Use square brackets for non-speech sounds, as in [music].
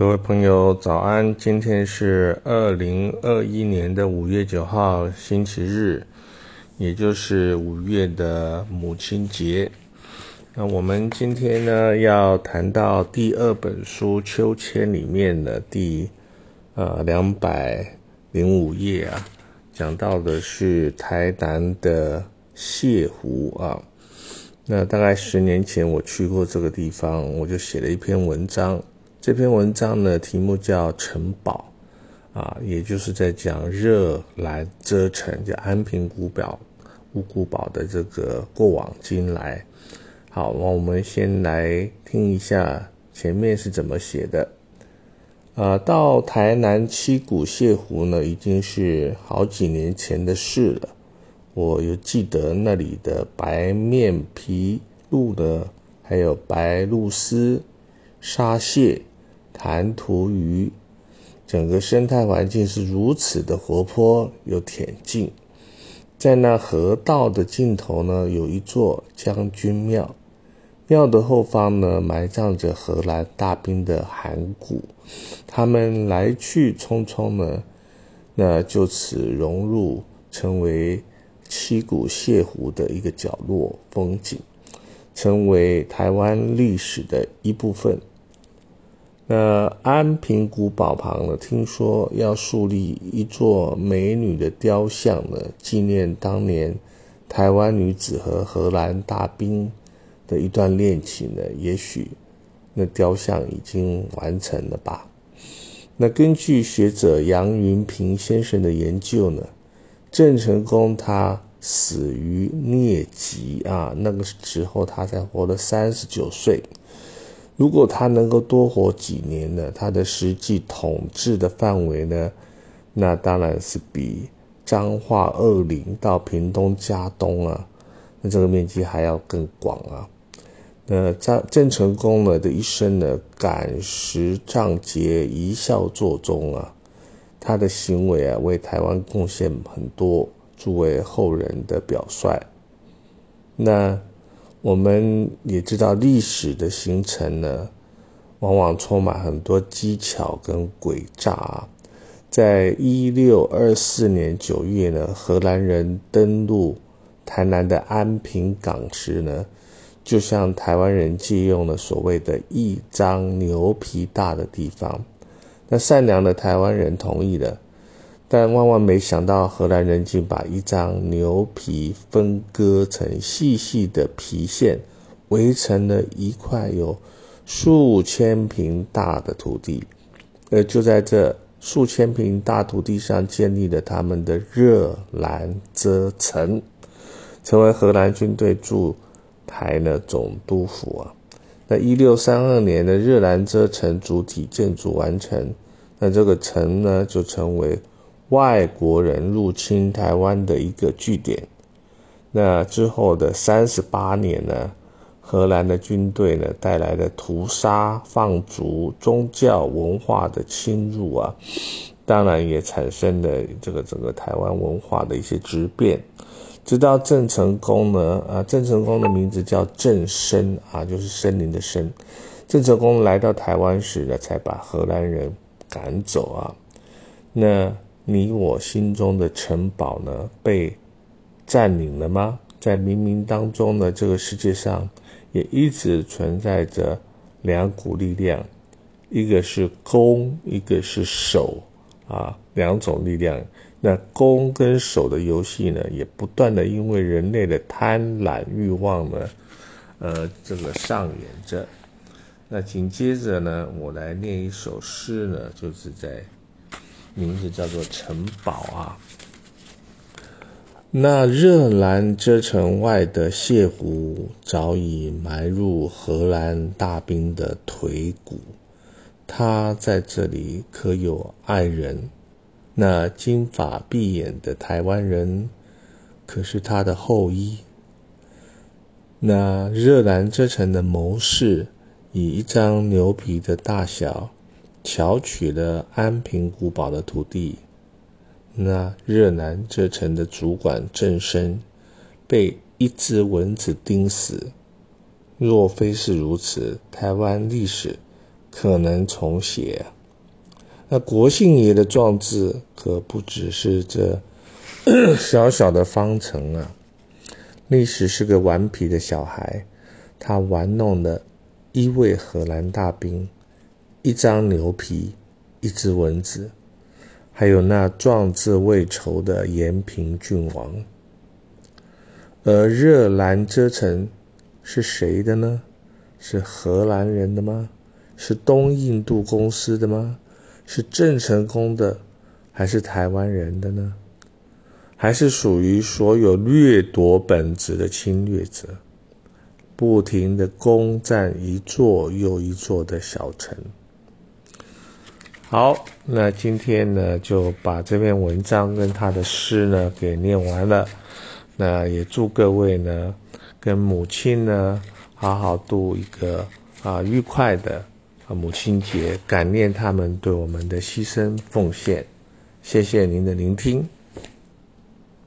各位朋友，早安！今天是二零二一年的五月九号，星期日，也就是五月的母亲节。那我们今天呢，要谈到第二本书《秋千》里面的第呃两百零五页啊，讲到的是台南的泻湖啊。那大概十年前我去过这个地方，我就写了一篇文章。这篇文章呢，题目叫《城堡》，啊，也就是在讲热兰遮城，就安平古堡、乌古堡的这个过往今来。好，那我们先来听一下前面是怎么写的。啊，到台南七股泻湖呢，已经是好几年前的事了。我有记得那里的白面皮鹭的，还有白鹭鸶、沙蟹。弹涂鱼，整个生态环境是如此的活泼又恬静。在那河道的尽头呢，有一座将军庙，庙的后方呢，埋葬着荷兰大兵的骸骨。他们来去匆匆呢，那就此融入，成为七股泻湖的一个角落风景，成为台湾历史的一部分。那安平古堡旁呢？听说要树立一座美女的雕像呢，纪念当年台湾女子和荷兰大兵的一段恋情呢。也许那雕像已经完成了吧？那根据学者杨云平先生的研究呢，郑成功他死于疟疾啊，那个时候他才活了三十九岁。如果他能够多活几年呢？他的实际统治的范围呢？那当然是比彰化二林到屏东嘉东啊，那这个面积还要更广啊。那郑郑成功呢的一生呢，感时仗节，一笑作终啊。他的行为啊，为台湾贡献很多，作为后人的表率。那。我们也知道历史的形成呢，往往充满很多技巧跟诡诈啊。在一六二四年九月呢，荷兰人登陆台南的安平港时呢，就向台湾人借用了所谓的一张牛皮大的地方。那善良的台湾人同意了。但万万没想到，荷兰人竟把一张牛皮分割成细细的皮线，围成了一块有数千平大的土地。而就在这数千平大土地上，建立了他们的热兰遮城，成为荷兰军队驻台的总督府啊。那一六三二年的热兰遮城主体建筑完成，那这个城呢，就成为。外国人入侵台湾的一个据点。那之后的三十八年呢，荷兰的军队呢带来的屠杀、放逐、宗教文化的侵入啊，当然也产生了这个整个台湾文化的一些质变。直到郑成功呢，啊，郑成功的名字叫郑生啊，就是森林的森。郑成功来到台湾时呢，才把荷兰人赶走啊。那。你我心中的城堡呢，被占领了吗？在冥冥当中呢，这个世界上也一直存在着两股力量，一个是攻，一个是守啊，两种力量。那攻跟守的游戏呢，也不断的因为人类的贪婪欲望呢，呃，这个上演着。那紧接着呢，我来念一首诗呢，就是在。名字叫做城堡啊。那热兰遮城外的泻湖，早已埋入荷兰大兵的腿骨。他在这里可有爱人？那金发碧眼的台湾人，可是他的后裔？那热兰遮城的谋士，以一张牛皮的大小。巧取了安平古堡的土地，那热南这城的主管郑生被一只蚊子叮死。若非是如此，台湾历史可能重写。那国姓爷的壮志可不只是这 [coughs] 小小的方程啊！历史是个顽皮的小孩，他玩弄了一位荷兰大兵、一张牛皮、一只蚊子，还有那壮志未酬的延平郡王。而热兰遮城是谁的呢？是荷兰人的吗？是东印度公司的吗？是郑成功的，还是台湾人的呢？还是属于所有掠夺本质的侵略者，不停的攻占一座又一座的小城？好，那今天呢就把这篇文章跟他的诗呢给念完了。那也祝各位呢跟母亲呢好好度一个啊愉快的。母亲节，感念他们对我们的牺牲奉献。谢谢您的聆听。